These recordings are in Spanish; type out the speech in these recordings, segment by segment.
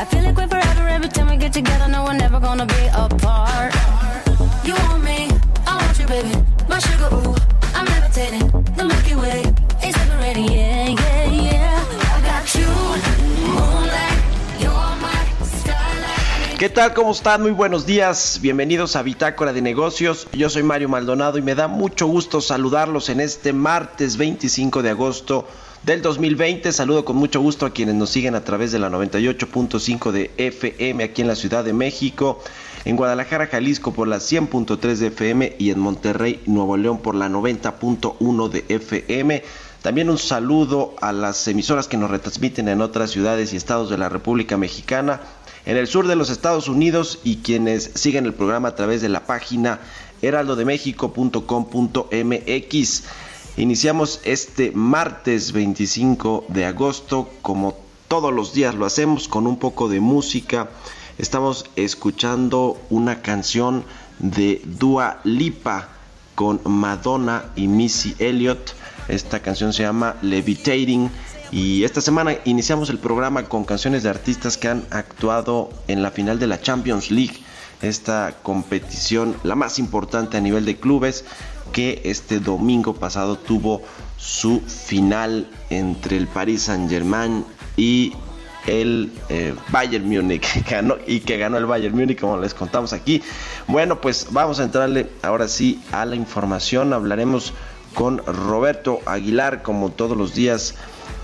I feel like we're forever every time we get together. No, we're never gonna be apart. You want me, I want you, baby. My sugar, I'm levitating. The Milky Way is separating, yeah, yeah, yeah. I got you, moonlight. ¿Qué tal? ¿Cómo están? Muy buenos días. Bienvenidos a Bitácora de Negocios. Yo soy Mario Maldonado y me da mucho gusto saludarlos en este martes 25 de agosto del 2020. Saludo con mucho gusto a quienes nos siguen a través de la 98.5 de FM aquí en la Ciudad de México, en Guadalajara, Jalisco por la 100.3 de FM y en Monterrey, Nuevo León por la 90.1 de FM. También un saludo a las emisoras que nos retransmiten en otras ciudades y estados de la República Mexicana, en el sur de los Estados Unidos y quienes siguen el programa a través de la página heraldodemexico.com.mx. Iniciamos este martes 25 de agosto, como todos los días lo hacemos, con un poco de música. Estamos escuchando una canción de Dua Lipa con Madonna y Missy Elliott. Esta canción se llama Levitating. Y esta semana iniciamos el programa con canciones de artistas que han actuado en la final de la Champions League, esta competición la más importante a nivel de clubes que este domingo pasado tuvo su final entre el Paris Saint Germain y el eh, Bayern Múnich ganó, y que ganó el Bayern Múnich como les contamos aquí. Bueno, pues vamos a entrarle ahora sí a la información. Hablaremos con Roberto Aguilar como todos los días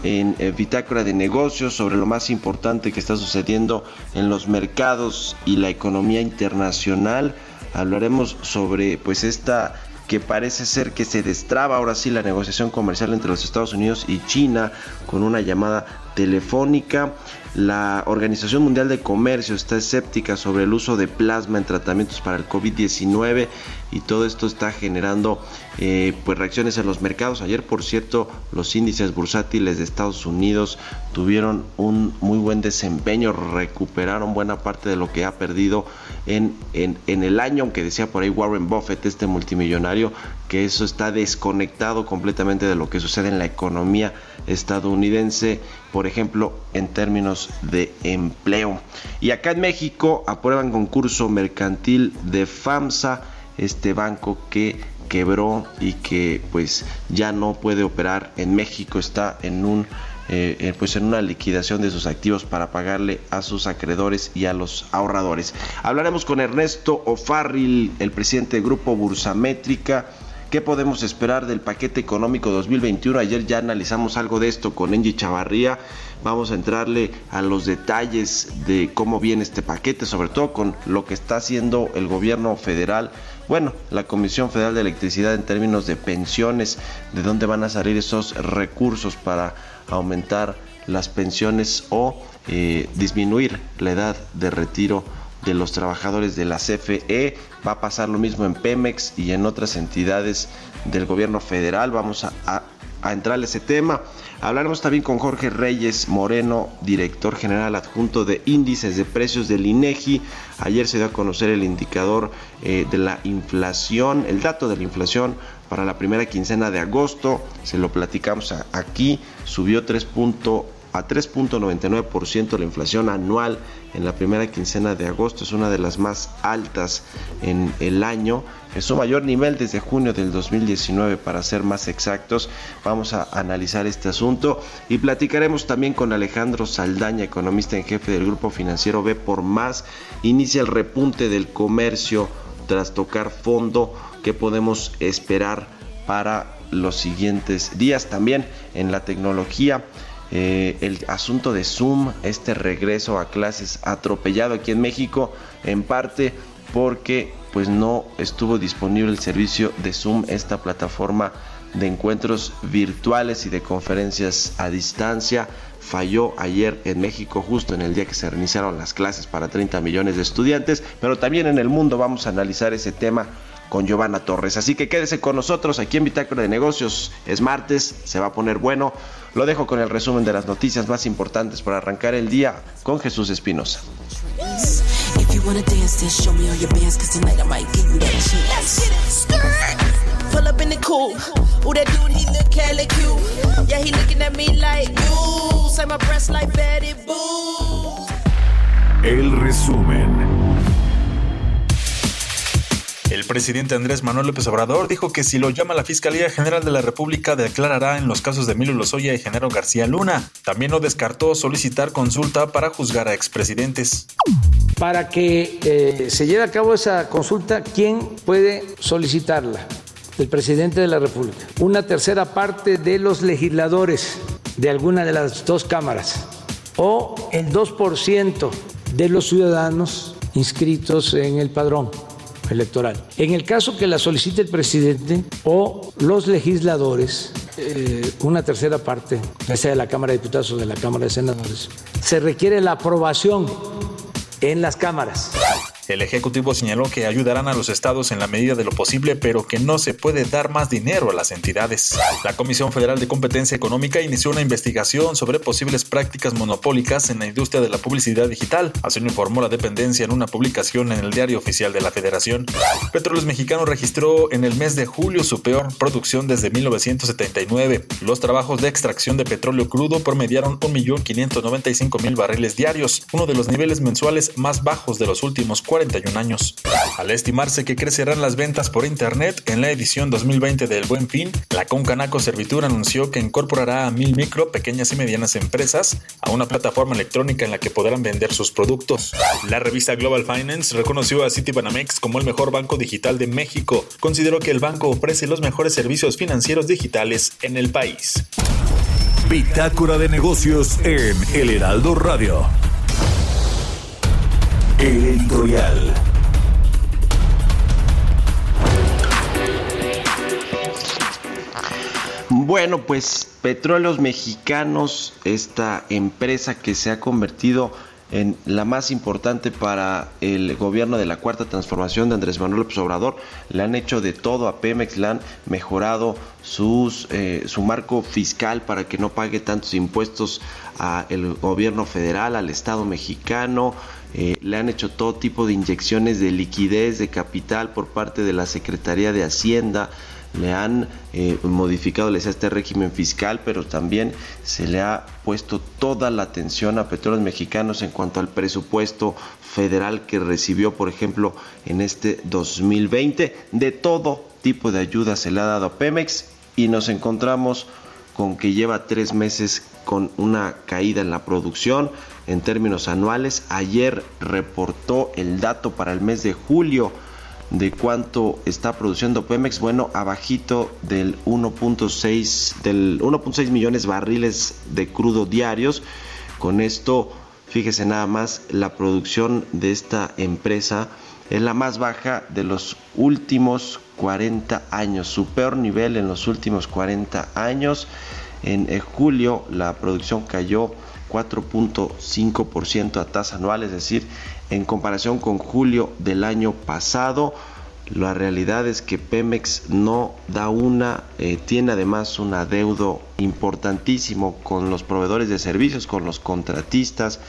en eh, Bitácora de Negocios sobre lo más importante que está sucediendo en los mercados y la economía internacional. Hablaremos sobre pues esta que parece ser que se destraba ahora sí la negociación comercial entre los Estados Unidos y China con una llamada telefónica. La Organización Mundial de Comercio está escéptica sobre el uso de plasma en tratamientos para el COVID-19 y todo esto está generando eh, pues reacciones en los mercados. Ayer, por cierto, los índices bursátiles de Estados Unidos tuvieron un muy buen desempeño, recuperaron buena parte de lo que ha perdido en, en, en el año, aunque decía por ahí Warren Buffett, este multimillonario, que eso está desconectado completamente de lo que sucede en la economía estadounidense, por ejemplo, en términos de empleo. Y acá en México aprueban concurso mercantil de FAMSA, este banco que quebró y que pues ya no puede operar en México, está en un eh, eh, pues en una liquidación de sus activos para pagarle a sus acreedores y a los ahorradores. Hablaremos con Ernesto O'Farrill, el presidente del Grupo Bursamétrica ¿Qué podemos esperar del paquete económico 2021? Ayer ya analizamos algo de esto con Engie Chavarría. Vamos a entrarle a los detalles de cómo viene este paquete, sobre todo con lo que está haciendo el gobierno federal. Bueno, la Comisión Federal de Electricidad en términos de pensiones, de dónde van a salir esos recursos para aumentar las pensiones o eh, disminuir la edad de retiro de los trabajadores de la CFE. Va a pasar lo mismo en Pemex y en otras entidades del gobierno federal. Vamos a, entrar a ese tema. Hablaremos también con Jorge Reyes Moreno, director general adjunto de índices de precios del INEGI. Ayer se dio a conocer el indicador eh, de la inflación, el dato de la inflación para la primera quincena de agosto. Se lo platicamos aquí. Subió 3 a 3.99% la inflación anual en la primera quincena de agosto es una de las más altas en el año. Es su mayor nivel desde junio del 2019 para ser más exactos. Vamos a analizar este asunto y platicaremos también con Alejandro Saldaña, economista en jefe del grupo financiero B por más. Inicia el repunte del comercio tras tocar fondo. ¿Qué podemos esperar para los siguientes días? También en la tecnología eh, el asunto de Zoom, este regreso a clases atropellado aquí en México, en parte porque pues no estuvo disponible el servicio de Zoom, esta plataforma de encuentros virtuales y de conferencias a distancia. Falló ayer en México justo en el día que se reiniciaron las clases para 30 millones de estudiantes, pero también en el mundo vamos a analizar ese tema con Giovanna Torres. Así que quédese con nosotros aquí en Bitácora de Negocios. Es martes, se va a poner bueno. Lo dejo con el resumen de las noticias más importantes para arrancar el día con Jesús Espinosa. El resumen. El presidente Andrés Manuel López Obrador dijo que si lo llama la Fiscalía General de la República declarará en los casos de Emilio Lozoya y Genaro García Luna. También no descartó solicitar consulta para juzgar a expresidentes. Para que eh, se lleve a cabo esa consulta, ¿quién puede solicitarla? El presidente de la República. Una tercera parte de los legisladores de alguna de las dos cámaras o el 2% de los ciudadanos inscritos en el padrón electoral. En el caso que la solicite el presidente o los legisladores, eh, una tercera parte, ya sea de la Cámara de Diputados o de la Cámara de Senadores, se requiere la aprobación en las cámaras. El Ejecutivo señaló que ayudarán a los estados en la medida de lo posible, pero que no se puede dar más dinero a las entidades. La Comisión Federal de Competencia Económica inició una investigación sobre posibles prácticas monopólicas en la industria de la publicidad digital, así lo informó la dependencia en una publicación en el Diario Oficial de la Federación. Petróleos Mexicanos registró en el mes de julio su peor producción desde 1979. Los trabajos de extracción de petróleo crudo promediaron 1.595.000 barriles diarios, uno de los niveles mensuales más bajos de los últimos cuatro 41 años. Al estimarse que crecerán las ventas por Internet en la edición 2020 del Buen Fin, la Concanaco Servitur anunció que incorporará a mil micro, pequeñas y medianas empresas a una plataforma electrónica en la que podrán vender sus productos. La revista Global Finance reconoció a Citibanamex como el mejor banco digital de México. Consideró que el banco ofrece los mejores servicios financieros digitales en el país. Bitácora de negocios en El Heraldo Radio. El editorial. Bueno, pues Petróleos Mexicanos, esta empresa que se ha convertido en la más importante para el gobierno de la cuarta transformación de Andrés Manuel López Obrador. Le han hecho de todo a Pemex, le han mejorado eh, su marco fiscal para que no pague tantos impuestos al gobierno federal, al Estado mexicano. Eh, le han hecho todo tipo de inyecciones de liquidez, de capital por parte de la Secretaría de Hacienda, le han eh, modificado les este régimen fiscal, pero también se le ha puesto toda la atención a petróleos mexicanos en cuanto al presupuesto federal que recibió, por ejemplo, en este 2020. De todo tipo de ayuda se le ha dado a Pemex y nos encontramos con que lleva tres meses con una caída en la producción en términos anuales. Ayer reportó el dato para el mes de julio de cuánto está produciendo Pemex, bueno, abajito del 1.6 del 1.6 millones barriles de crudo diarios. Con esto, fíjese nada más, la producción de esta empresa es la más baja de los últimos 40 años, su peor nivel en los últimos 40 años. En julio la producción cayó 4.5% a tasa anual, es decir, en comparación con julio del año pasado. La realidad es que Pemex no da una, eh, tiene además un adeudo importantísimo con los proveedores de servicios, con los contratistas,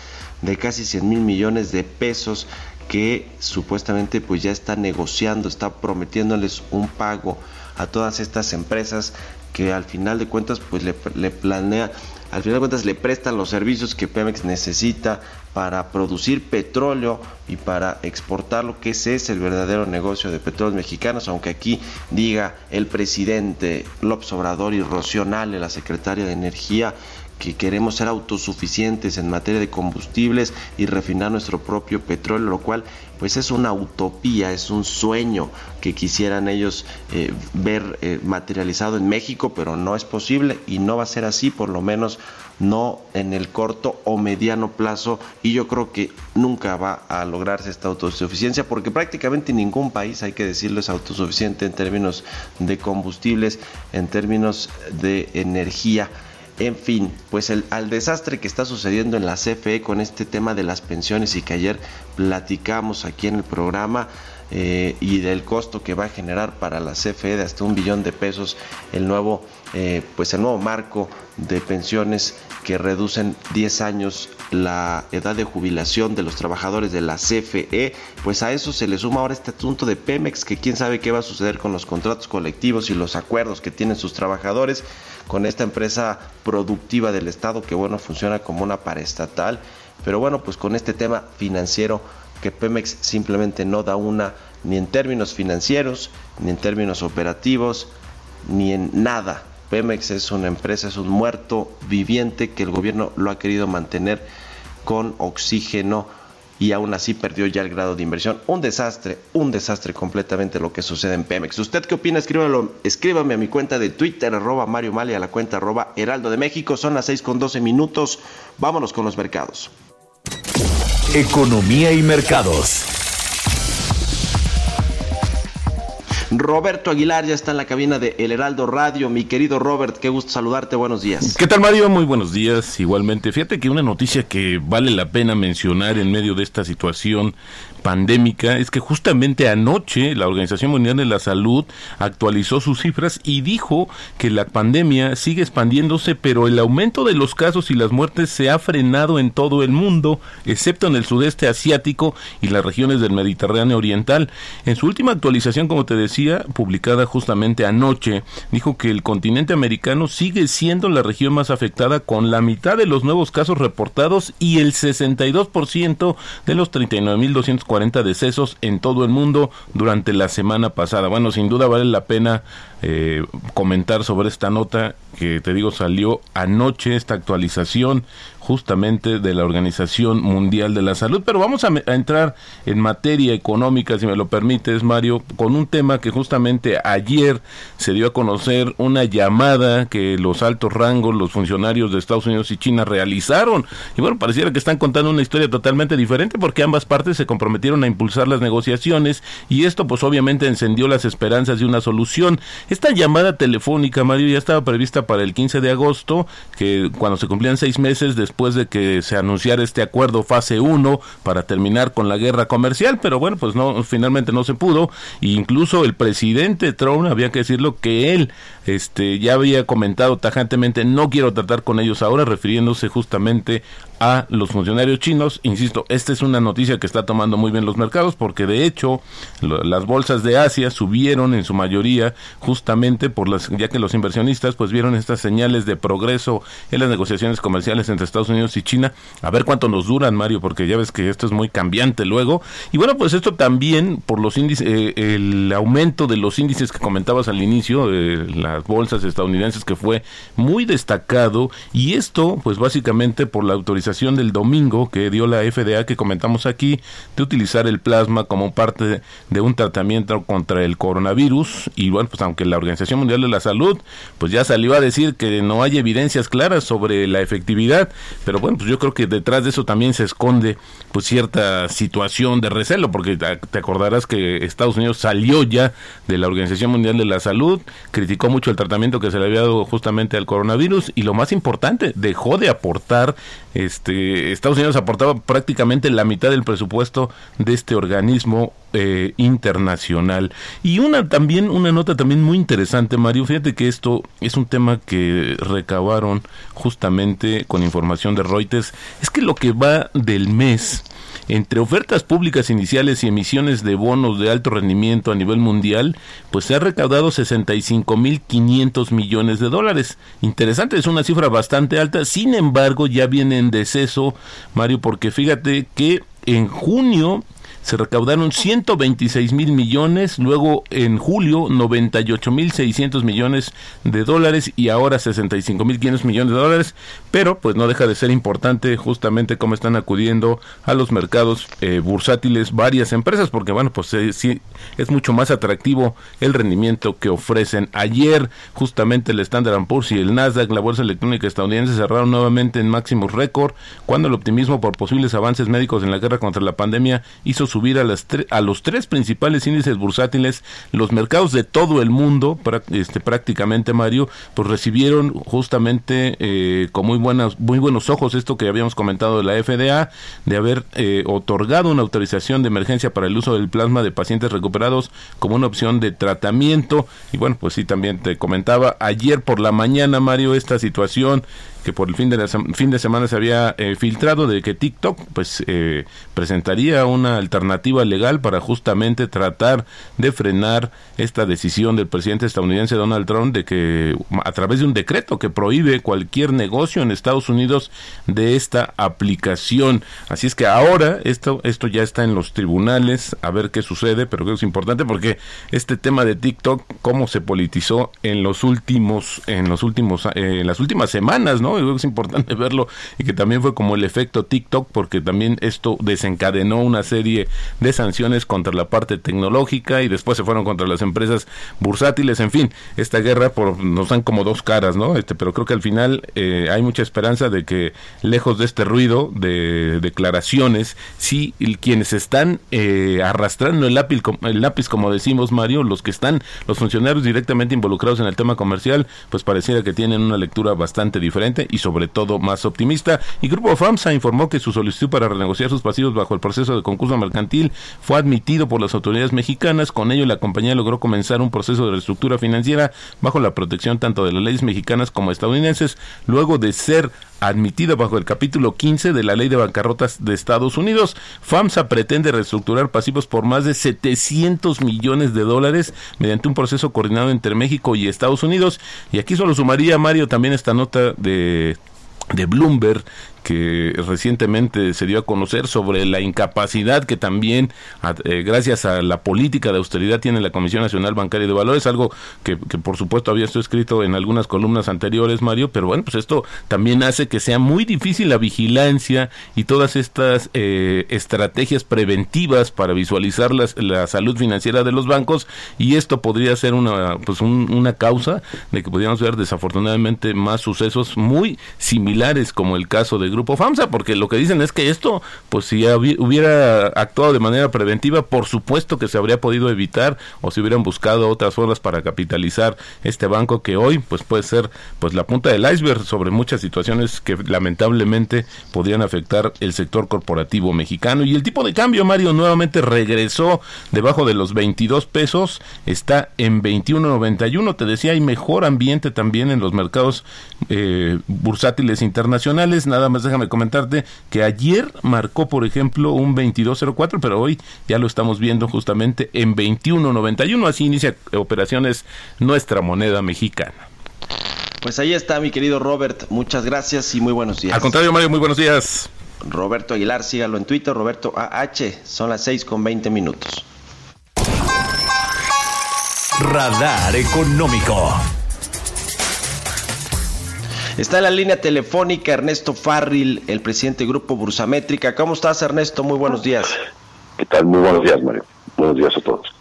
de casi 100 mil millones de pesos que supuestamente pues ya está negociando, está prometiéndoles un pago a todas estas empresas que al final de cuentas pues le, le planea al final de cuentas le prestan los servicios que Pemex necesita para producir petróleo y para exportarlo, que ese es el verdadero negocio de petróleos mexicanos, aunque aquí diga el presidente López Obrador y Rocío la secretaria de Energía, que queremos ser autosuficientes en materia de combustibles y refinar nuestro propio petróleo, lo cual pues es una utopía, es un sueño que quisieran ellos eh, ver eh, materializado en México, pero no es posible y no va a ser así, por lo menos no en el corto o mediano plazo y yo creo que nunca va a lograrse esta autosuficiencia porque prácticamente ningún país, hay que decirlo, es autosuficiente en términos de combustibles, en términos de energía. En fin, pues el, al desastre que está sucediendo en la CFE con este tema de las pensiones y que ayer platicamos aquí en el programa eh, y del costo que va a generar para la CFE de hasta un billón de pesos el nuevo, eh, pues el nuevo marco de pensiones que reducen 10 años la edad de jubilación de los trabajadores de la CFE, pues a eso se le suma ahora este asunto de Pemex, que quién sabe qué va a suceder con los contratos colectivos y los acuerdos que tienen sus trabajadores con esta empresa productiva del Estado que bueno funciona como una paraestatal, pero bueno pues con este tema financiero que Pemex simplemente no da una ni en términos financieros, ni en términos operativos, ni en nada. Pemex es una empresa, es un muerto viviente que el gobierno lo ha querido mantener con oxígeno y aún así perdió ya el grado de inversión. Un desastre, un desastre completamente lo que sucede en Pemex. ¿Usted qué opina? Escríbalo, escríbame a mi cuenta de Twitter, arroba Mario Mali, a la cuenta arroba Heraldo de México. Son las 6 con 12 minutos. Vámonos con los mercados. Economía y mercados. Roberto Aguilar ya está en la cabina de El Heraldo Radio. Mi querido Robert, qué gusto saludarte. Buenos días. ¿Qué tal, Mario? Muy buenos días. Igualmente, fíjate que una noticia que vale la pena mencionar en medio de esta situación pandémica es que justamente anoche la Organización Mundial de la Salud actualizó sus cifras y dijo que la pandemia sigue expandiéndose, pero el aumento de los casos y las muertes se ha frenado en todo el mundo, excepto en el sudeste asiático y las regiones del Mediterráneo Oriental. En su última actualización, como te decía, publicada justamente anoche, dijo que el continente americano sigue siendo la región más afectada con la mitad de los nuevos casos reportados y el 62% de los 39.240 decesos en todo el mundo durante la semana pasada. Bueno, sin duda vale la pena eh, comentar sobre esta nota que te digo salió anoche, esta actualización justamente de la Organización Mundial de la Salud. Pero vamos a, entrar en materia económica, si me lo permites, Mario, con un tema que justamente ayer se dio a conocer una llamada que los altos rangos, los funcionarios de Estados Unidos y China realizaron. Y bueno, pareciera que están contando una historia totalmente diferente porque ambas partes se comprometieron a impulsar las negociaciones y esto pues obviamente encendió las esperanzas de una solución. Esta llamada telefónica, Mario, ya estaba prevista para el 15 de agosto, que cuando se cumplían seis meses después de que se anunciara este acuerdo fase 1 para terminar con la guerra comercial, pero bueno, pues no, finalmente no se pudo. E incluso el presidente Trump, había que decirlo, que él este, ya había comentado tajantemente, no quiero tratar con ellos ahora, refiriéndose justamente a los funcionarios chinos. Insisto, esta es una noticia que está tomando muy bien los mercados porque de hecho las bolsas de Asia subieron en su mayoría justamente por las ya que los inversionistas pues vieron estas señales de progreso en las negociaciones comerciales entre Estados Unidos y China. A ver cuánto nos duran, Mario, porque ya ves que esto es muy cambiante luego. Y bueno, pues esto también por los índices eh, el aumento de los índices que comentabas al inicio de las bolsas estadounidenses que fue muy destacado y esto pues básicamente por la autorización del domingo que dio la FDA que comentamos aquí de utilizar el plasma como parte de un tratamiento contra el coronavirus. Y bueno pues aunque la Organización Mundial de la Salud pues ya salió a decir que no hay evidencias claras sobre la efectividad pero bueno pues yo creo que detrás de eso también se esconde pues cierta situación de recelo porque te acordarás que Estados Unidos salió ya de la Organización Mundial de la Salud criticó mucho el tratamiento que se le había dado justamente al coronavirus y lo más importante dejó de aportar este, Estados Unidos aportaba prácticamente la mitad del presupuesto de este organismo eh, internacional. Y una también, una nota también muy interesante, Mario, fíjate que esto es un tema que recabaron justamente con información de Reuters, es que lo que va del mes, entre ofertas públicas iniciales y emisiones de bonos de alto rendimiento a nivel mundial, pues se ha recaudado 65.500 millones de dólares. Interesante, es una cifra bastante alta, sin embargo ya viene en deceso, Mario, porque fíjate que en junio se recaudaron 126 mil millones, luego en julio 98 mil 600 millones de dólares y ahora 65 mil 500 millones de dólares, pero pues no deja de ser importante justamente cómo están acudiendo a los mercados eh, bursátiles varias empresas, porque bueno, pues eh, sí es mucho más atractivo el rendimiento que ofrecen. Ayer justamente el Standard Poor's y el Nasdaq, la bolsa electrónica estadounidense, cerraron nuevamente en máximos récord, cuando el optimismo por posibles avances médicos en la guerra contra la pandemia hizo su subir a, las a los tres principales índices bursátiles, los mercados de todo el mundo, este, prácticamente Mario, pues recibieron justamente eh, con muy buenas, muy buenos ojos esto que habíamos comentado de la FDA, de haber eh, otorgado una autorización de emergencia para el uso del plasma de pacientes recuperados como una opción de tratamiento. Y bueno, pues sí, también te comentaba ayer por la mañana, Mario, esta situación que por el fin de, fin de semana se había eh, filtrado de que TikTok pues eh, presentaría una alternativa legal para justamente tratar de frenar esta decisión del presidente estadounidense Donald Trump de que a través de un decreto que prohíbe cualquier negocio en Estados Unidos de esta aplicación. Así es que ahora esto esto ya está en los tribunales a ver qué sucede, pero creo que es importante porque este tema de TikTok cómo se politizó en los últimos en los últimos eh, en las últimas semanas, ¿no? Que es importante verlo y que también fue como el efecto TikTok porque también esto desencadenó una serie de sanciones contra la parte tecnológica y después se fueron contra las empresas bursátiles, en fin, esta guerra por, nos dan como dos caras, ¿no? Este, pero creo que al final eh, hay mucha esperanza de que lejos de este ruido de declaraciones, sí quienes están eh, arrastrando el lápiz, el lápiz, como decimos Mario, los que están, los funcionarios directamente involucrados en el tema comercial, pues pareciera que tienen una lectura bastante diferente y sobre todo más optimista. Y Grupo FAMSA informó que su solicitud para renegociar sus pasivos bajo el proceso de concurso mercantil fue admitido por las autoridades mexicanas. Con ello, la compañía logró comenzar un proceso de reestructura financiera bajo la protección tanto de las leyes mexicanas como estadounidenses, luego de ser admitida bajo el capítulo 15 de la Ley de Bancarrotas de Estados Unidos. FAMSA pretende reestructurar pasivos por más de 700 millones de dólares mediante un proceso coordinado entre México y Estados Unidos. Y aquí solo sumaría, Mario, también esta nota de de Bloomberg que recientemente se dio a conocer sobre la incapacidad que también, eh, gracias a la política de austeridad, tiene la Comisión Nacional Bancaria de Valores, algo que, por supuesto había esto escrito en algunas columnas anteriores, Mario, pero bueno, pues esto también hace que sea muy difícil la vigilancia y todas estas eh, estrategias preventivas para visualizar la salud financiera de los bancos y esto podría ser una, pues una causa de que pudiéramos ver desafortunadamente más sucesos muy similares como el caso de Grupo FAMSA, porque lo que dicen es que esto, pues si hubiera actuado de manera preventiva, por supuesto que se habría podido evitar o si hubieran buscado otras formas para capitalizar este banco que hoy, pues puede ser pues la punta del iceberg sobre muchas situaciones que lamentablemente podrían afectar el sector corporativo mexicano. Y el tipo de cambio, Mario, nuevamente regresó debajo de los 22 pesos, está en 21.91, te decía, hay mejor ambiente también en los mercados eh, bursátiles internacionales, nada más déjame comentarte que ayer marcó, por ejemplo, un 22.04, pero hoy ya lo estamos viendo justamente en 21.91. Así inicia operaciones nuestra moneda mexicana. Pues ahí está, mi querido Robert. Muchas gracias y muy buenos días. Al contrario, Mario, muy buenos días. Roberto Aguilar, sígalo en Twitter, Roberto AH. Son las 6 con 20 minutos. Radar Económico. Está en la línea telefónica Ernesto Farril, el presidente del Grupo Bursamétrica. ¿Cómo estás, Ernesto? Muy buenos días. ¿Qué tal? Muy buenos días, Mario. Buenos días a todos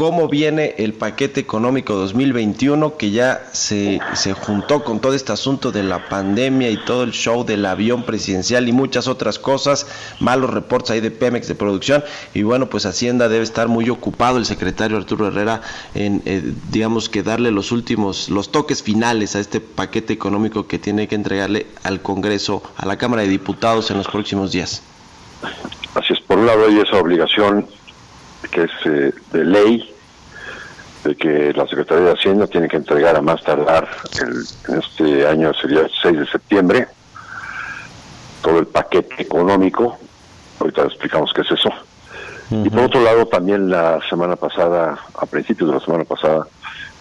cómo viene el paquete económico 2021 que ya se, se juntó con todo este asunto de la pandemia y todo el show del avión presidencial y muchas otras cosas, malos reportes ahí de Pemex de producción y bueno, pues Hacienda debe estar muy ocupado el secretario Arturo Herrera en eh, digamos que darle los últimos los toques finales a este paquete económico que tiene que entregarle al Congreso, a la Cámara de Diputados en los próximos días. Así es, por un lado hay esa obligación que es eh, de ley, de que la Secretaría de Hacienda tiene que entregar a más tardar el, en este año sería el 6 de septiembre todo el paquete económico ahorita explicamos qué es eso. Y por otro lado, también la semana pasada, a principios de la semana pasada,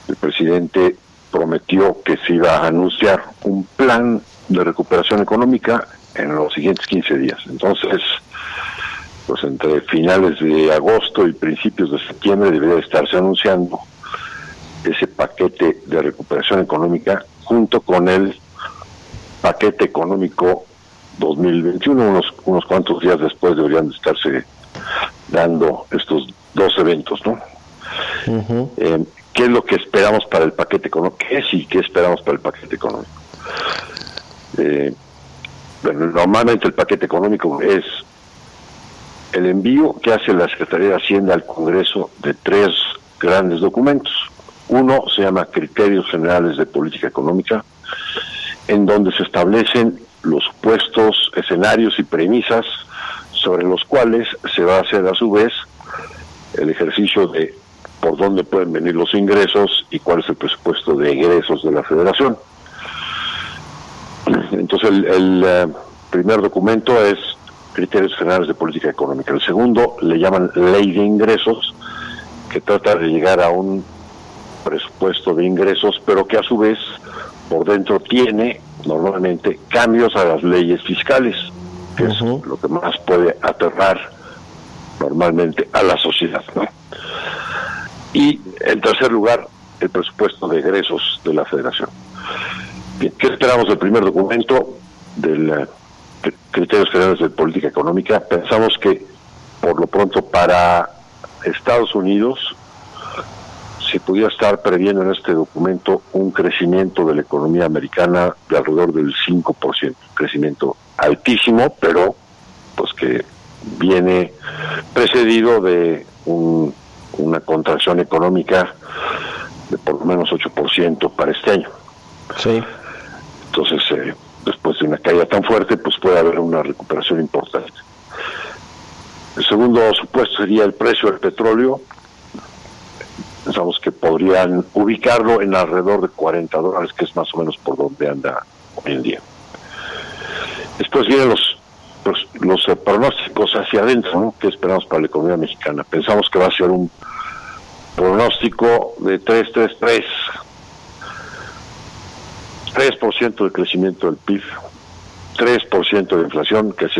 el presidente prometió que se iba a anunciar un plan de recuperación económica en los siguientes 15 días. Entonces, pues entre finales de agosto y principios de septiembre debería estarse anunciando ese paquete de recuperación económica junto con el paquete económico 2021. Unos, unos cuantos días después deberían de estarse dando estos dos eventos, ¿no? Eh, ¿Qué es lo que esperamos para el paquete económico? ¿Qué y qué esperamos para el paquete económico? Eh, bueno, normalmente el paquete económico es el envío que hace la Secretaría de Hacienda al Congreso de tres grandes documentos. Uno se llama Criterios Generales de Política Económica, en donde se establecen los supuestos, escenarios y premisas sobre los cuales se va a hacer a su vez el ejercicio de por dónde pueden venir los ingresos y cuál es el presupuesto de ingresos de la federación. Entonces el, eh, primer documento es criterios generales de política económica. El segundo le llaman ley de ingresos, que trata de llegar a un presupuesto de ingresos, pero que a su vez por dentro tiene normalmente cambios a las leyes fiscales, que es lo que más puede aterrar normalmente a la sociedad. Y en tercer lugar, el presupuesto de egresos de la federación. ¿Qué esperamos del primer documento del eh, criterios generales de política económica? Pensamos que por lo pronto para Estados Unidos se pudiera estar previendo en este documento un crecimiento de la economía americana de alrededor del 5%, crecimiento altísimo, pero pues que viene precedido de una contracción económica de por lo menos 8% para este año. Sí. Entonces, eh, después de una caída tan fuerte, pues puede haber una recuperación importante. El segundo supuesto sería el precio del petróleo. Pensamos que podrían ubicarlo en alrededor de 40 dólares, que es más o menos por donde anda hoy en día. Después vienen los los, eh, pronósticos hacia adentro, ¿no? ¿Qué esperamos para la economía mexicana? Pensamos que va a ser un pronóstico de 3-3-3, 3% de crecimiento del PIB, 3% de inflación, que es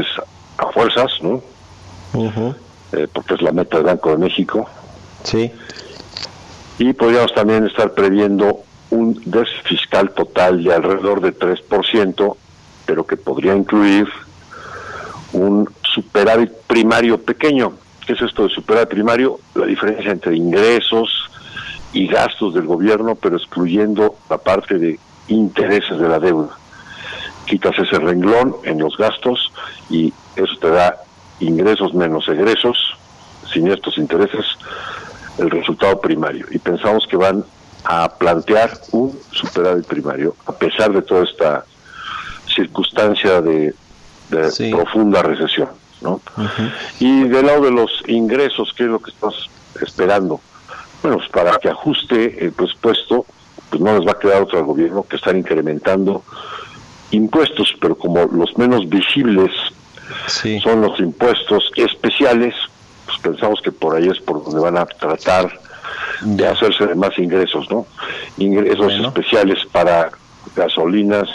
a fuerzas, ¿no? Eh, porque es la meta del Banco de México. Sí. Y podríamos también estar previendo un déficit fiscal total de alrededor de 3%, pero que podría incluir un superávit primario pequeño. ¿Qué es esto de superávit primario? La diferencia entre ingresos y gastos del gobierno, pero excluyendo la parte de intereses de la deuda. Quitas ese renglón en los gastos y eso te da ingresos menos egresos, sin estos intereses, el resultado primario. Y pensamos que van a plantear un superávit primario, a pesar de toda esta circunstancia de, profunda recesión. ¿no? Y del lado de los ingresos, ¿qué es lo que estamos esperando? Bueno, pues para que ajuste el presupuesto, pues no les va a quedar otro al gobierno que estar incrementando impuestos, pero como los menos visibles son los impuestos especiales, pues pensamos que por ahí es por donde van a tratar de hacerse de más ingresos, ¿no? Ingresos especiales para gasolinas,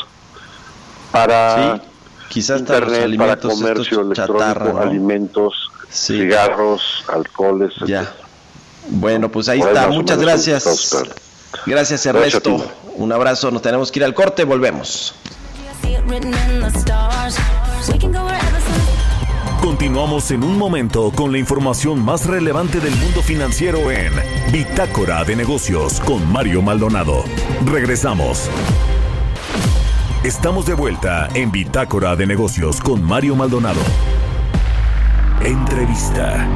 para quizás internet, para comercio electrónico, alimentos, cigarros, alcoholes. Ya. Bueno, pues ahí está. Muchas gracias. Gracias, Ernesto. Un abrazo. Nos tenemos que ir al corte. Volvemos. Continuamos en un momento con la información más relevante del mundo financiero en Bitácora de Negocios con Mario Maldonado. Regresamos. Estamos de vuelta en Bitácora de Negocios con Mario Maldonado. Entrevista.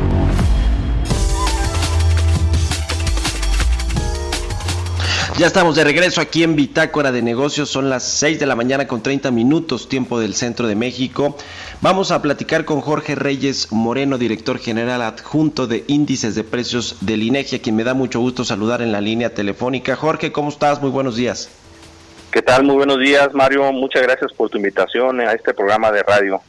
Ya estamos de regreso aquí en Bitácora de Negocios. Son las 6 de la mañana con 30 minutos, tiempo del centro de México. Vamos a platicar con Jorge Reyes Moreno, director general adjunto de índices de precios del INEGI, a quien me da mucho gusto saludar en la línea telefónica. Jorge, ¿cómo estás? Muy buenos días. ¿Qué tal? Muy buenos días, Mario. Muchas gracias por tu invitación a este programa de radio.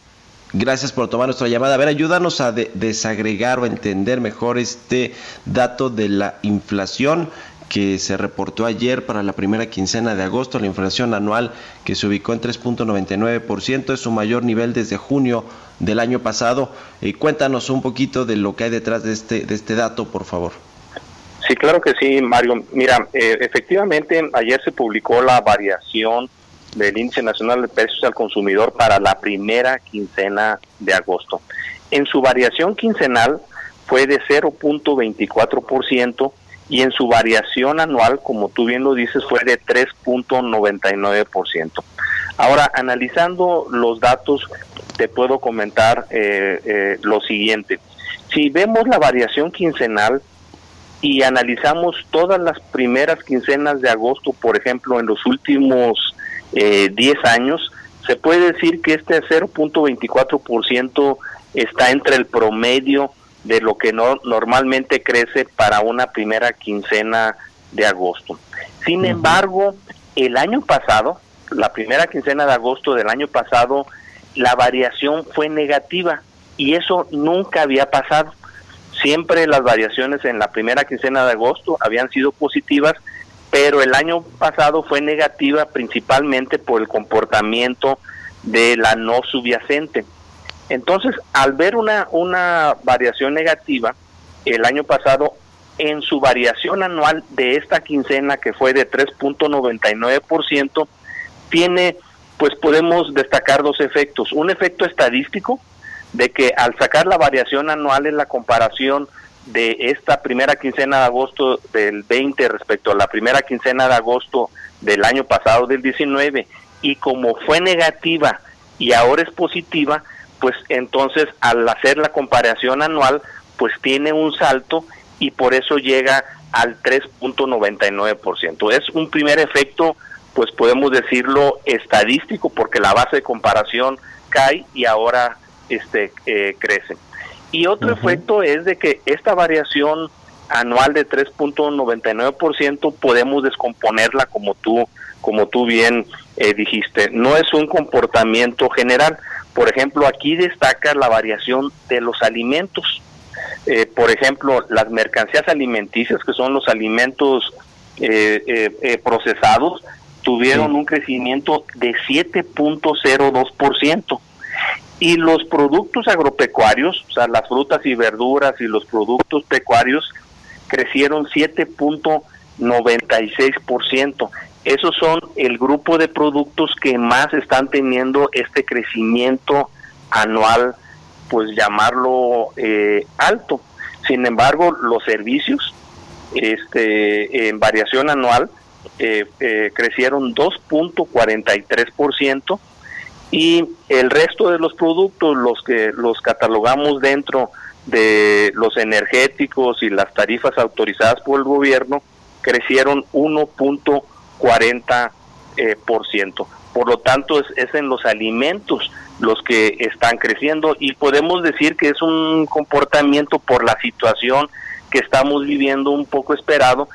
Gracias por tomar nuestra llamada. A ver, ayúdanos a desagregar o entender mejor este dato de la inflación que se reportó ayer para la primera quincena de agosto, la inflación anual que se ubicó en 3.99%, es su mayor nivel desde junio del año pasado. Y cuéntanos un poquito de lo que hay detrás de este, de este dato, por favor. Sí, claro que sí, Mario. Mira, eh, efectivamente, ayer se publicó la variación del Índice Nacional de Precios al Consumidor para la primera quincena de agosto. En su variación quincenal fue de 0.24% y en su variación anual, como tú bien lo dices, fue de 3.99%. Ahora, analizando los datos, te puedo comentar eh, eh, lo siguiente. Si vemos la variación quincenal y analizamos todas las primeras quincenas de agosto, por ejemplo, en los últimos eh, 10 años, se puede decir que este 0.24% está entre el promedio de lo que no, normalmente crece para una primera quincena de agosto. Sin embargo, el año pasado, la primera quincena de agosto del año pasado, la variación fue negativa y eso nunca había pasado. Siempre las variaciones en la primera quincena de agosto habían sido positivas pero el año pasado fue negativa principalmente por el comportamiento de la no subyacente. Entonces, al ver una, una variación negativa, el año pasado, en su variación anual de esta quincena, que fue de 3.99%, tiene, pues podemos destacar dos efectos. Un efecto estadístico, de que al sacar la variación anual en la comparación de esta primera quincena de agosto del 20 respecto a la primera quincena de agosto del año pasado del 19 y como fue negativa y ahora es positiva, pues entonces al hacer la comparación anual pues tiene un salto y por eso llega al 3.99%. Es un primer efecto pues podemos decirlo estadístico porque la base de comparación cae y ahora este eh, crece. Y otro efecto es de que esta variación anual de 3.99% podemos descomponerla como tú como tú bien eh, dijiste. No es un comportamiento general. Por ejemplo, aquí destaca la variación de los alimentos. Eh, por ejemplo, las mercancías alimenticias, que son los alimentos eh, procesados, tuvieron un crecimiento de 7.02% y los productos agropecuarios, o sea, las frutas y verduras y los productos pecuarios crecieron 7.96%. Esos son el grupo de productos que más están teniendo este crecimiento anual, pues llamarlo eh, alto. Sin embargo, los servicios, este, en variación anual, eh, eh, crecieron 2.43%, y el resto de los productos, los que los catalogamos dentro de los energéticos y las tarifas autorizadas por el gobierno, crecieron 1.40%. Eh, por, ciento. por lo tanto, es, es en los alimentos los que están creciendo y podemos decir que es un comportamiento por la situación que estamos viviendo un poco esperado,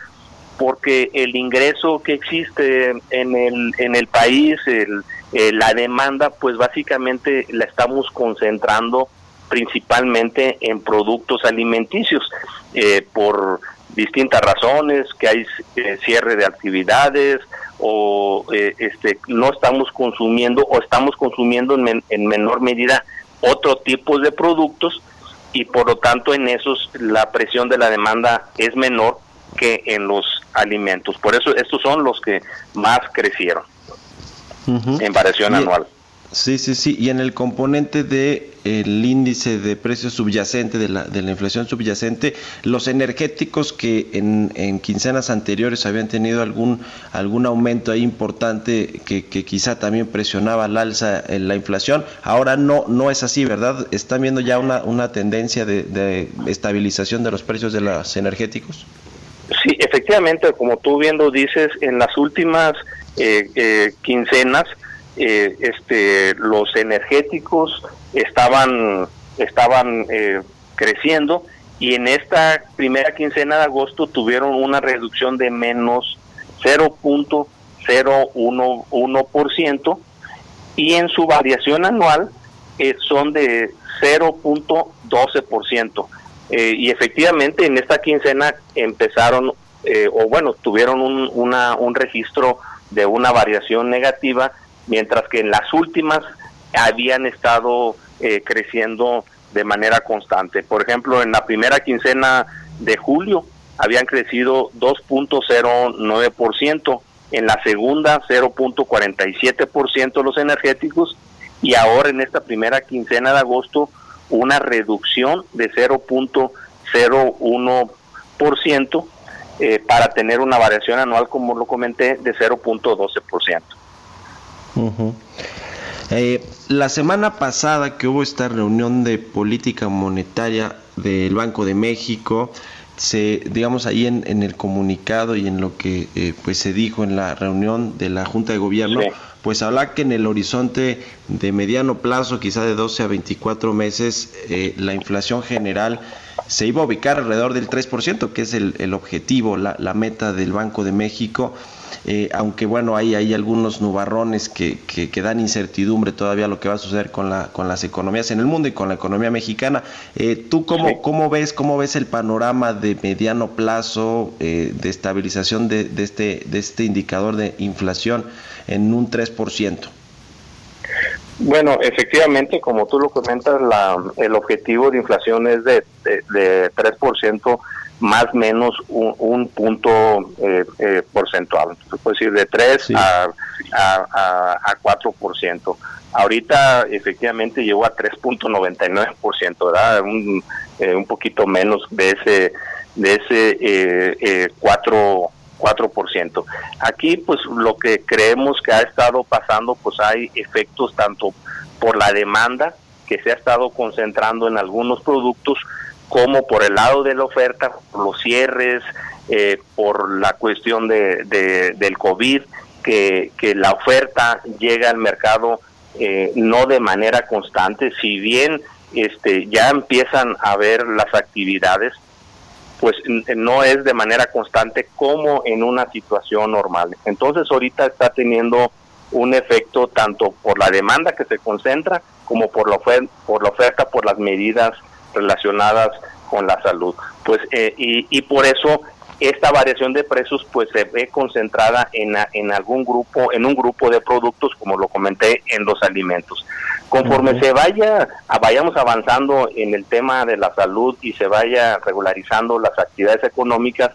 porque el ingreso que existe en el, en el país, el, eh, la demanda pues básicamente la estamos concentrando principalmente en productos alimenticios eh, por distintas razones, que hay eh, cierre de actividades o este no estamos consumiendo o estamos consumiendo en, en menor medida otro tipo de productos y por lo tanto en esos la presión de la demanda es menor que en los alimentos. Por eso estos son los que más crecieron en variación anual. Sí, sí, sí. Y en el componente de índice de precios subyacente, de la, de la inflación subyacente, los energéticos que en, en, quincenas anteriores habían tenido algún, algún aumento ahí importante que, que quizá también presionaba al alza en la inflación, ahora no, no es así, ¿verdad? ¿Están viendo ya una, una tendencia de, de estabilización de los precios de los energéticos? Sí, efectivamente, como tú viendo dices, en las últimas eh, eh, quincenas, eh, este, los energéticos estaban, estaban eh, creciendo y en esta primera quincena de agosto tuvieron una reducción de menos 0.011% y en su variación anual eh, son de 0.12%. Eh, y efectivamente en esta quincena empezaron, eh, o bueno, tuvieron un, una, un registro de una variación negativa, mientras que en las últimas habían estado eh, creciendo de manera constante. Por ejemplo, en la primera quincena de julio habían crecido 2.09%, en la segunda 0.47% los energéticos y ahora en esta primera quincena de agosto una reducción de 0.01% eh, para tener una variación anual, como lo comenté, de 0.12%. Eh, la semana pasada que hubo esta reunión de política monetaria del Banco de México, se, digamos ahí en, el comunicado y en lo que eh, pues se dijo en la reunión de la Junta de Gobierno, pues habla que en el horizonte de mediano plazo, quizá de 12 a 24 meses, eh, la inflación general se iba a ubicar alrededor del 3%, que es el, el objetivo, la, la, meta del Banco de México. Eh, aunque bueno, hay, hay algunos nubarrones que, que, dan incertidumbre todavía lo que va a suceder con, la, con las economías en el mundo y con la economía mexicana. Eh, ¿Tú cómo, cómo, ves, cómo ves el panorama de mediano plazo eh, de estabilización de, de, este, de este indicador de inflación en un 3%? Bueno, efectivamente, como tú lo comentas, la, el objetivo de inflación es de, de, de 3% más o menos un, punto eh, eh, porcentual. Entonces, puede decir de 3 a, a, a, 4%. Ahorita efectivamente llegó a 3.99%, ¿verdad? Un, eh, un poquito menos de ese de ese eh, 4 4%. Aquí pues lo que creemos que ha estado pasando pues hay efectos tanto por la demanda que se ha estado concentrando en algunos productos como por el lado de la oferta, por los cierres, eh, por la cuestión de, del COVID, que, que, la oferta llega al mercado eh, no de manera constante, si bien este, ya empiezan a ver las actividades, pues no es de manera constante como en una situación normal. Entonces ahorita está teniendo un efecto tanto por la demanda que se concentra como por la oferta, por, la oferta, por las medidas relacionadas con la salud. Pues eh, y, por eso esta variación de precios pues se ve concentrada en, en algún grupo, en un grupo de productos, como lo comenté, en los alimentos. Conforme se vaya, vayamos avanzando en el tema de la salud y se vaya regularizando las actividades económicas,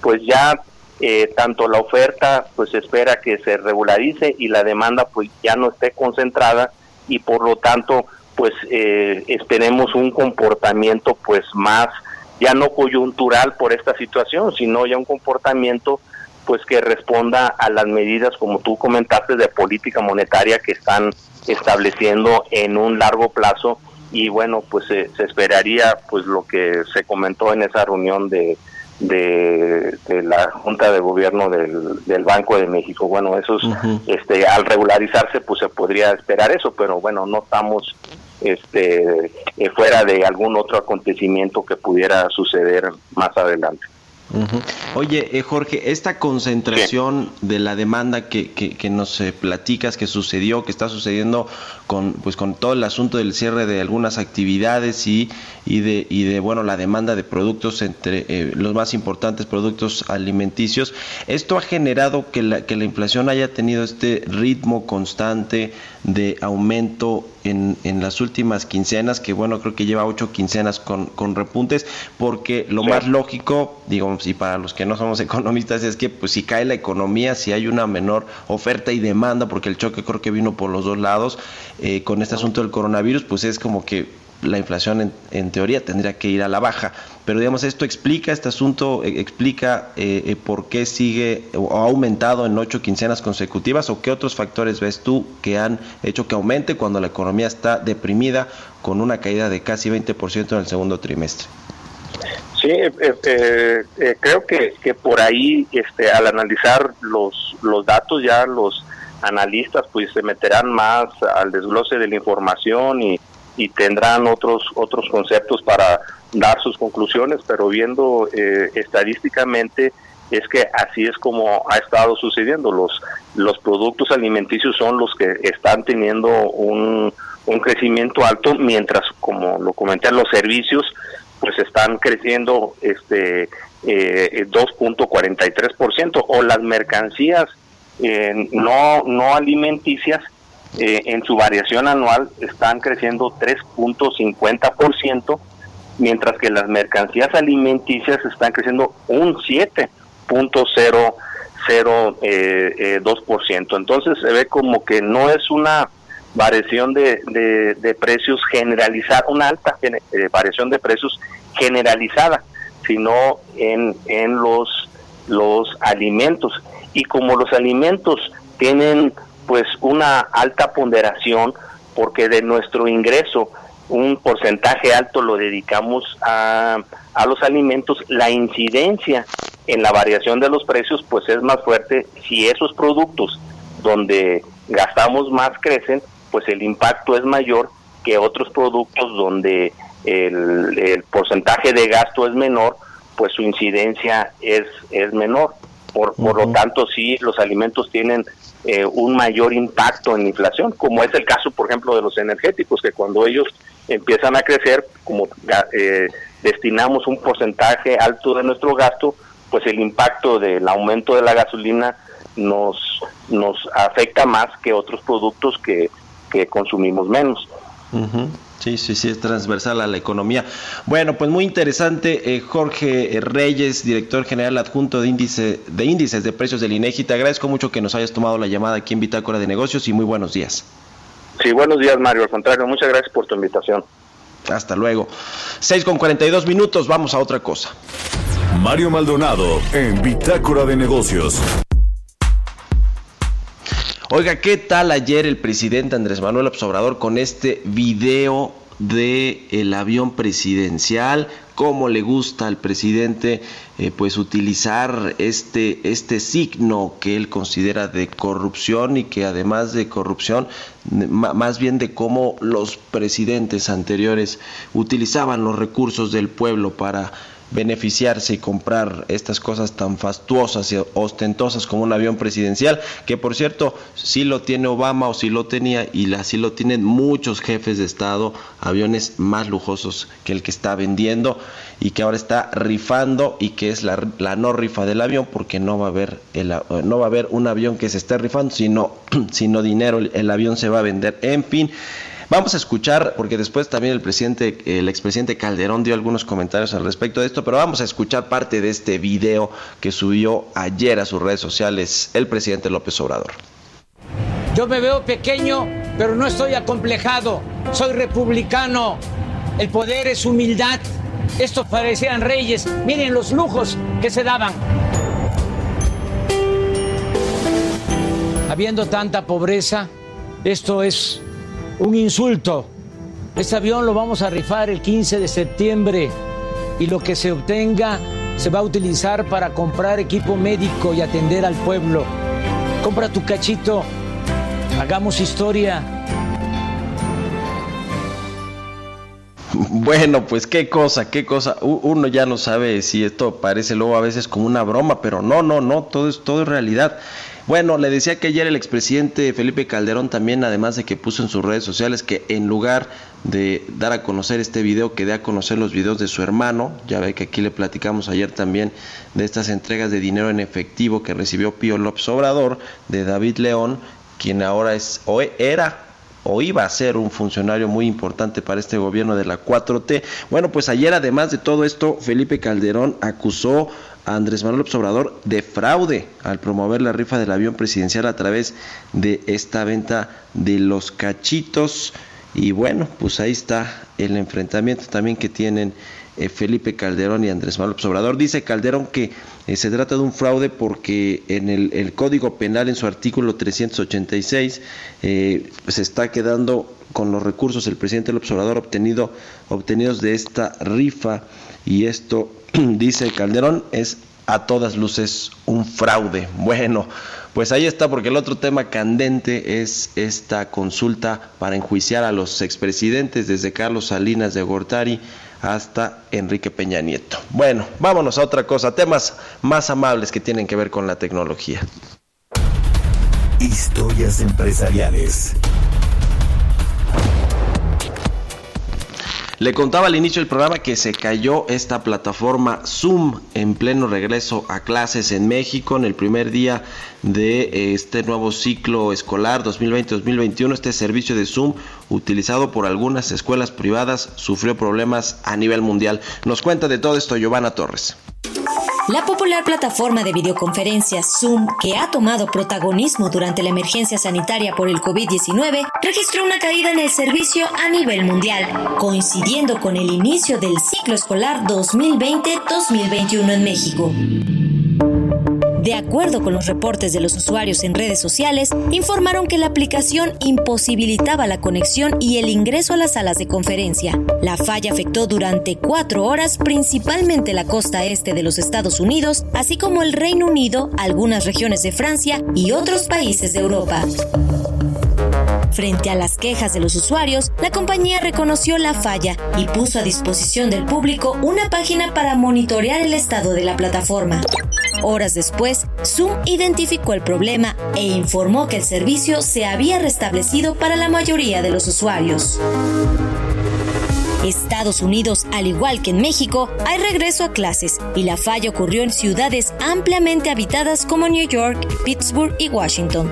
pues ya eh, tanto la oferta pues se espera que se regularice y la demanda pues ya no esté concentrada y por lo tanto pues eh, esperemos un comportamiento pues más ya no coyuntural por esta situación, sino ya un comportamiento pues que responda a las medidas como tú comentaste de política monetaria que están estableciendo en un largo plazo. Y bueno pues se esperaría pues lo que se comentó en esa reunión de, de, la Junta de Gobierno del, del, Banco de México. Bueno, eso este, al regularizarse, pues se podría esperar eso, pero bueno, no estamos este, eh, fuera de algún otro acontecimiento que pudiera suceder más adelante. Oye, eh, Jorge, esta concentración de la demanda que, que, nos eh, platicas que sucedió, que está sucediendo con, pues, con todo el asunto del cierre de algunas actividades y, y, de, y de bueno, la demanda de productos entre eh, los más importantes productos alimenticios, esto ha generado que la, que la inflación haya tenido este ritmo constante de aumento en, en las últimas quincenas, que bueno, creo que lleva ocho quincenas con, con repuntes, porque lo más lógico, digo, y para los que no somos economistas, es que pues si cae la economía, si hay una menor oferta y demanda, porque el choque creo que vino por los dos lados, eh, con este asunto del coronavirus, pues es como que la inflación en, teoría tendría que ir a la baja. Pero digamos, esto explica, este asunto eh, explica eh, por qué sigue o ha aumentado en ocho quincenas consecutivas o qué otros factores ves tú que han hecho que aumente cuando la economía está deprimida con una caída de casi 20% en el segundo trimestre. Sí, eh, eh, eh, creo que, que por ahí, este, al analizar los, los datos, ya los analistas pues se meterán más al desglose de la información y, y tendrán otros otros conceptos para dar sus conclusiones, pero viendo estadísticamente es que así es como ha estado sucediendo. Los, los productos alimenticios son los que están teniendo un, un crecimiento alto, mientras, como lo comenté, los servicios pues están creciendo este eh, 2.43% o las mercancías eh, no no alimenticias eh, en su variación anual están creciendo 3.50%, mientras que las mercancías alimenticias están creciendo un 7.02%. Eh, Entonces se ve como que no es una variación de, de, precios generalizada, una alta eh, variación de precios generalizada, sino en, en los, los alimentos. Y como los alimentos tienen pues una alta ponderación, porque de nuestro ingreso un porcentaje alto lo dedicamos a, a los alimentos, la incidencia en la variación de los precios pues es más fuerte si esos productos donde gastamos más crecen pues el impacto es mayor que otros productos donde el, porcentaje de gasto es menor, pues su incidencia es, es menor. Por, por lo tanto, sí, los alimentos tienen eh, un mayor impacto en la inflación, como es el caso, por ejemplo, de los energéticos, que cuando ellos empiezan a crecer, como eh, destinamos un porcentaje alto de nuestro gasto, pues el impacto del aumento de la gasolina nos, nos afecta más que otros productos que que consumimos menos. Sí, sí, sí, es transversal a la economía. Bueno, pues muy interesante, eh, Jorge Reyes, director general adjunto de, índice, de índices de precios del INEGI. Te agradezco mucho que nos hayas tomado la llamada aquí en Bitácora de Negocios y muy buenos días. Sí, buenos días, Mario. Al contrario, muchas gracias por tu invitación. Hasta luego. 6 con 42 minutos, vamos a otra cosa. Mario Maldonado en Bitácora de Negocios. Oiga, ¿qué tal ayer el presidente Andrés Manuel Obrador con este video de el avión presidencial? cómo le gusta al presidente eh, pues utilizar este este signo que él considera de corrupción y que además de corrupción más bien de cómo los presidentes anteriores utilizaban los recursos del pueblo para beneficiarse y comprar estas cosas tan fastuosas y ostentosas como un avión presidencial, que por cierto sí lo tiene Obama o sí lo tenía y así lo tienen muchos jefes de Estado, aviones más lujosos que el que está vendiendo y que ahora está rifando y que es la, la no rifa del avión porque no va a haber el, no va a haber un avión que se esté rifando, sino, sino dinero, el avión se va a vender. En fin, Vamos a escuchar, porque después también el presidente, el expresidente Calderón dio algunos comentarios al respecto de esto, pero vamos a escuchar parte de este video que subió ayer a sus redes sociales el presidente López Obrador. Yo me veo pequeño, pero no estoy acomplejado. Soy republicano. El poder es humildad. Estos parecían reyes. Miren los lujos que se daban. Habiendo tanta pobreza, esto es un insulto. Este avión lo vamos a rifar el 15 de septiembre y lo que se obtenga se va a utilizar para comprar equipo médico y atender al pueblo. Compra tu cachito, hagamos historia. Bueno, pues qué cosa, qué cosa. Uno ya no sabe si esto parece luego a veces como una broma, pero no, no, no, todo es, todo es realidad. Bueno, le decía que ayer el expresidente Felipe Calderón también, además de que puso en sus redes sociales que en lugar de dar a conocer este video, que dé a conocer los videos de su hermano, ya ve que aquí le platicamos ayer también de estas entregas de dinero en efectivo que recibió Pío López Obrador de David León, quien ahora es o era o iba a ser un funcionario muy importante para este gobierno de la 4T. Bueno, pues ayer además de todo esto, Felipe Calderón acusó Andrés Manuel López de fraude al promover la rifa del avión presidencial a través de esta venta de los cachitos. Y bueno, pues ahí está el enfrentamiento también que tienen eh, Felipe Calderón y Andrés Manuel López Obrador. Dice Calderón que eh, se trata de un fraude porque en el, Código Penal, en su artículo 386, eh, se está quedando con los recursos el presidente López Obrador obtenido, obtenidos de esta rifa y esto, dice Calderón, es a todas luces un fraude. Bueno, pues ahí está, porque el otro tema candente es esta consulta para enjuiciar a los expresidentes, desde Carlos Salinas de Gortari hasta Enrique Peña Nieto. Bueno, vámonos a otra cosa, temas más amables que tienen que ver con la tecnología. Historias empresariales. Le contaba al inicio del programa que se cayó esta plataforma Zoom en pleno regreso a clases en México en el primer día de eh, este nuevo ciclo escolar 2020-2021. Este servicio de Zoom, utilizado por algunas escuelas privadas, sufrió problemas a nivel mundial. Nos cuenta de todo esto Giovanna Torres. La popular plataforma de videoconferencias Zoom, que ha tomado protagonismo durante la emergencia sanitaria por el COVID-19, registró una caída en el servicio a nivel mundial, coincidiendo con el inicio del ciclo escolar 2020-2021 en México. De acuerdo con los reportes de los usuarios en redes sociales, informaron que la aplicación imposibilitaba la conexión y el ingreso a las salas de conferencia. La falla afectó durante cuatro horas principalmente la costa este de los Estados Unidos, así como el Reino Unido, algunas regiones de Francia y otros países de Europa. Frente a las quejas de los usuarios, la compañía reconoció la falla y puso a disposición del público una página para monitorear el estado de la plataforma. Horas después, Zoom identificó el problema e informó que el servicio se había restablecido para la mayoría de los usuarios. Estados Unidos, al igual que en México, hay regreso a clases y la falla ocurrió en ciudades ampliamente habitadas como New York, Pittsburgh y Washington.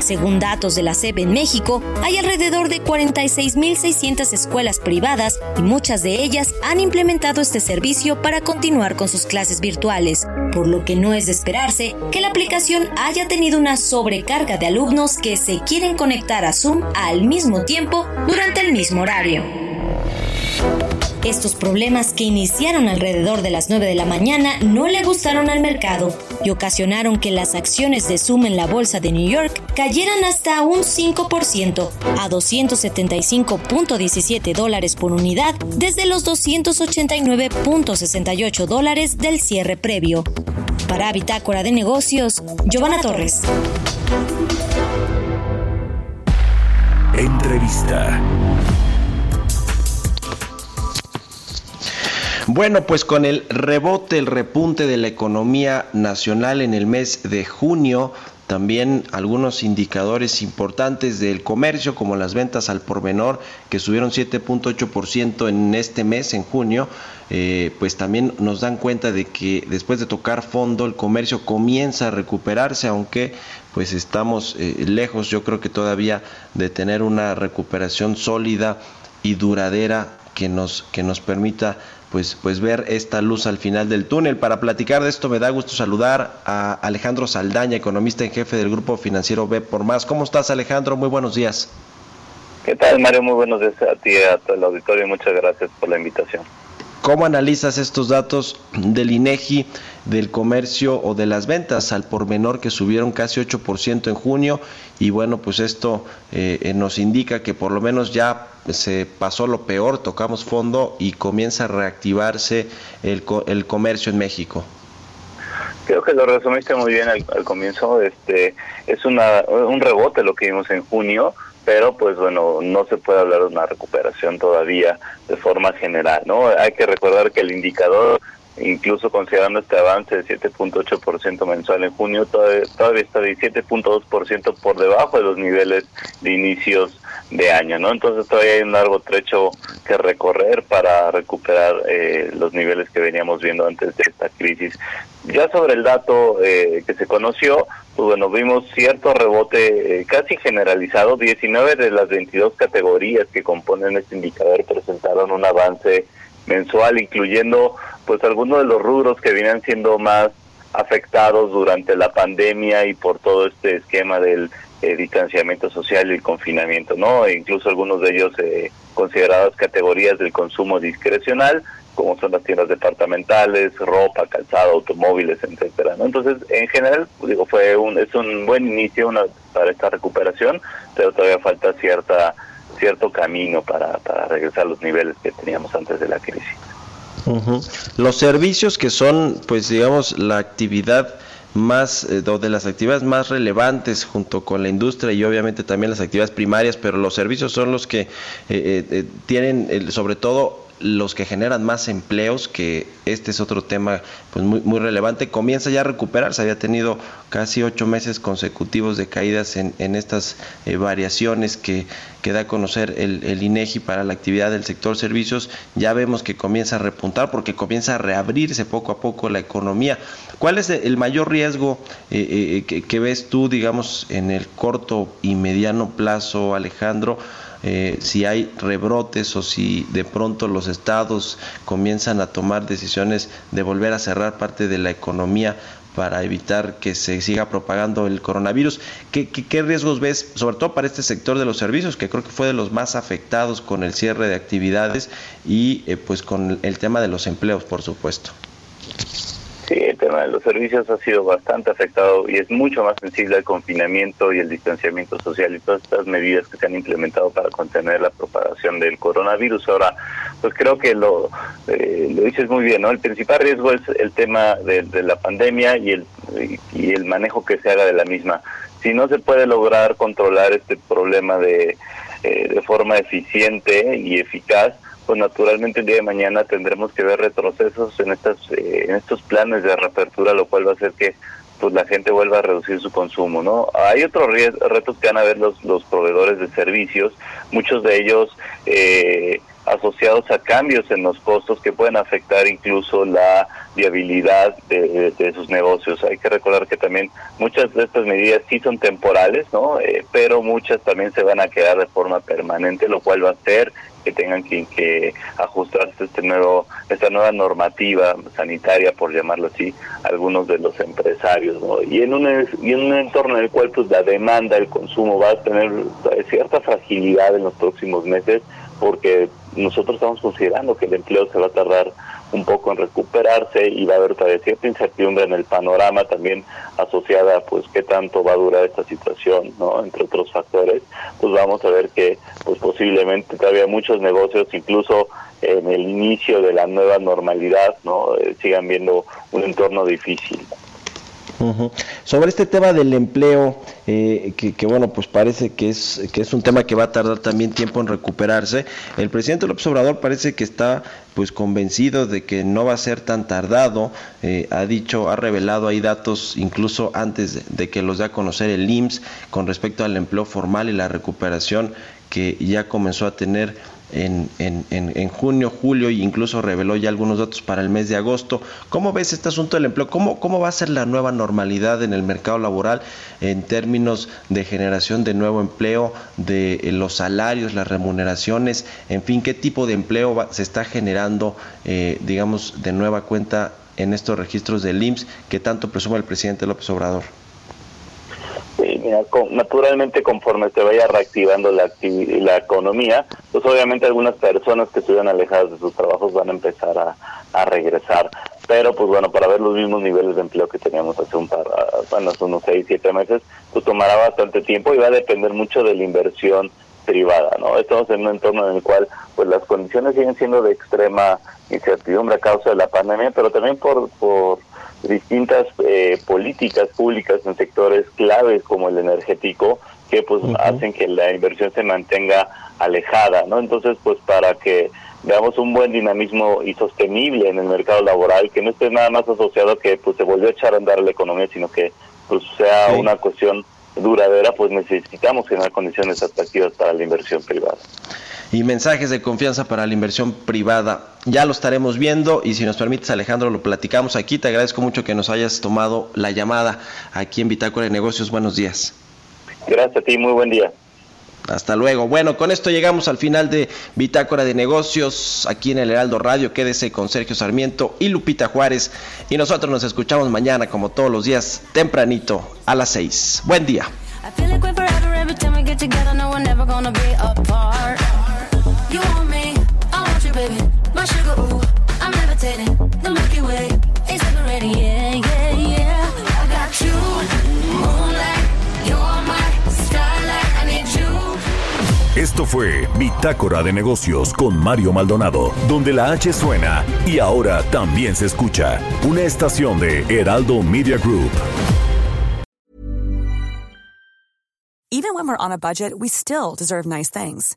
Según datos de la SEP en México, hay alrededor de 46.600 escuelas privadas y muchas de ellas han implementado este servicio para continuar con sus clases virtuales, por lo que no es de esperarse que la aplicación haya tenido una sobrecarga de alumnos que se quieren conectar a Zoom al mismo tiempo durante el mismo horario. Estos problemas que iniciaron alrededor de las 9 de la mañana no le gustaron al mercado y ocasionaron que las acciones de Zoom en la bolsa de New York cayeran hasta un 5% a 275.17 dólares por unidad desde los 289.68 dólares del cierre previo. Para Bitácora de Negocios, Giovanna Torres. Entrevista. Bueno, pues con el rebote, el repunte de la economía nacional en el mes de junio, también algunos indicadores importantes del comercio, como las ventas al por menor, que subieron 7.8% en este mes, en junio, eh, pues también nos dan cuenta de que después de tocar fondo, el comercio comienza a recuperarse, aunque pues estamos eh, lejos, yo creo que todavía de tener una recuperación sólida y duradera que nos, que nos permita pues, pues ver esta luz al final del túnel. Para platicar de esto me da gusto saludar a Alejandro Saldaña, economista en jefe del Grupo Financiero B por Más. ¿Cómo estás Alejandro? Muy buenos días. ¿Qué tal Mario? Muy buenos días a ti y a todo el auditorio. Muchas gracias por la invitación. ¿Cómo analizas estos datos del INEGI del comercio o de las ventas al por menor que subieron casi 8% en junio? Y bueno, pues esto eh, eh, nos indica que por lo menos ya se pasó lo peor, tocamos fondo y comienza a reactivarse el, el comercio en México. Creo que lo resumiste muy bien al, al comienzo. Este es una, un rebote lo que vimos en junio pero pues bueno, no se puede hablar de una recuperación todavía de forma general, ¿no? Hay que recordar que el indicador, incluso considerando este avance de 7.8% mensual en junio, todavía, todavía está de 7.2% por debajo de los niveles de inicios de año, ¿no? Entonces todavía hay un largo trecho que recorrer para recuperar eh, los niveles que veníamos viendo antes de esta crisis. Ya sobre el dato eh, que se conoció, pues bueno, vimos cierto rebote eh, casi generalizado. 19 de las 22 categorías que componen este indicador presentaron un avance mensual, incluyendo pues algunos de los rubros que vienen siendo más afectados durante la pandemia y por todo este esquema del eh, distanciamiento social y el confinamiento, ¿no? E incluso algunos de ellos eh, considerados categorías del consumo discrecional, como son las tiendas departamentales, ropa, calzado, automóviles, etcétera. ¿no? Entonces, en general, digo, fue un es un buen inicio una, para esta recuperación, pero todavía falta cierta cierto camino para, para regresar a los niveles que teníamos antes de la crisis. Los servicios que son, pues digamos, la actividad más eh, de las actividades más relevantes junto con la industria y obviamente también las actividades primarias, pero los servicios son los que eh, eh, tienen sobre todo los que generan más empleos, que este es otro tema pues muy, muy relevante, comienza ya a recuperarse. Había tenido casi ocho meses consecutivos de caídas en, en estas eh, variaciones que, que, da a conocer el, el, INEGI para la actividad del sector servicios. Ya vemos que comienza a repuntar porque comienza a reabrirse poco a poco la economía. ¿Cuál es el mayor riesgo eh, que, que ves tú, digamos, en el corto y mediano plazo, Alejandro? Eh, si hay rebrotes o si de pronto los estados comienzan a tomar decisiones de volver a cerrar parte de la economía para evitar que se siga propagando el coronavirus. ¿Qué, riesgos ves, sobre todo para este sector de los servicios, que creo que fue de los más afectados con el cierre de actividades y eh, pues con el tema de los empleos, por supuesto? Sí, el tema de los servicios ha sido bastante afectado y es mucho más sensible al confinamiento y el distanciamiento social y todas estas medidas que se han implementado para contener la propagación del coronavirus. Ahora, pues creo que lo, eh, lo dices muy bien, ¿no? El principal riesgo es el tema de, de la pandemia y el, y el manejo que se haga de la misma. Si no se puede lograr controlar este problema de, eh, de forma eficiente y eficaz, pues naturalmente el día de mañana tendremos que ver retrocesos en estas eh, en estos planes de reapertura, lo cual va a hacer que pues la gente vuelva a reducir su consumo, ¿no? Hay otros retos que van a ver los los proveedores de servicios, muchos de ellos eh, asociados a cambios en los costos que pueden afectar incluso la viabilidad de, de, sus negocios. Hay que recordar que también muchas de estas medidas sí son temporales, ¿no? Eh, pero muchas también se van a quedar de forma permanente, lo cual va a hacer que tengan que, ajustarse este nuevo esta nueva normativa sanitaria por llamarlo así algunos de los empresarios y en un y en un entorno en el cual pues la demanda el consumo va a tener cierta fragilidad en los próximos meses porque nosotros estamos considerando que el empleo se va a tardar un poco en recuperarse y va a haber todavía cierta incertidumbre en el panorama también asociada pues qué tanto va a durar esta situación no entre otros factores pues vamos a ver que pues posiblemente todavía muchos negocios incluso en el inicio de la nueva normalidad no eh, sigan viendo un entorno difícil Sobre este tema del empleo, eh, que, que, bueno, pues parece que es, que es un tema que va a tardar también tiempo en recuperarse. El presidente López Obrador parece que está pues convencido de que no va a ser tan tardado. Eh, ha dicho, ha revelado ahí datos incluso antes de, de que los dé a conocer el IMSS con respecto al empleo formal y la recuperación que ya comenzó a tener en, en, en, en, junio, julio e incluso reveló ya algunos datos para el mes de agosto. ¿Cómo ves este asunto del empleo? ¿Cómo, ¿Cómo va a ser la nueva normalidad en el mercado laboral en términos de generación de nuevo empleo, de eh, los salarios, las remuneraciones, en fin, qué tipo de empleo va, se está generando, eh, digamos, de nueva cuenta en estos registros del IMSS que tanto presume el presidente López Obrador? Mira, con, naturalmente conforme se vaya reactivando la, la economía, pues obviamente algunas personas que estuvieron alejadas de sus trabajos van a empezar a, a, regresar. Pero pues bueno, para ver los mismos niveles de empleo que teníamos hace un par, bueno, hace unos seis, siete meses, pues tomará bastante tiempo y va a depender mucho de la inversión privada, ¿no? Estamos en un entorno en el cual pues las condiciones siguen siendo de extrema incertidumbre a causa de la pandemia, pero también por, por distintas eh, políticas públicas en sectores claves como el energético que pues uh -huh. hacen que la inversión se mantenga alejada, ¿no? Entonces, pues para que veamos un buen dinamismo y sostenible en el mercado laboral, que no esté nada más asociado a que pues se volvió a echar a andar la economía, sino que pues sea sí. una cuestión duradera, pues necesitamos generar condiciones atractivas para la inversión privada. Y mensajes de confianza para la inversión privada. Ya lo estaremos viendo y si nos permites Alejandro lo platicamos aquí. Te agradezco mucho que nos hayas tomado la llamada aquí en Bitácora de Negocios. Buenos días. Gracias a ti, muy buen día. Hasta luego. Bueno, con esto llegamos al final de Bitácora de Negocios aquí en el Heraldo Radio. Quédese con Sergio Sarmiento y Lupita Juárez. Y nosotros nos escuchamos mañana, como todos los días, tempranito a las 6. Buen día. Esto fue Bitácora de Negocios con Mario Maldonado, donde la H suena y ahora también se escucha. Una estación de Heraldo Media Group. Even when we're on a budget, we still deserve nice things.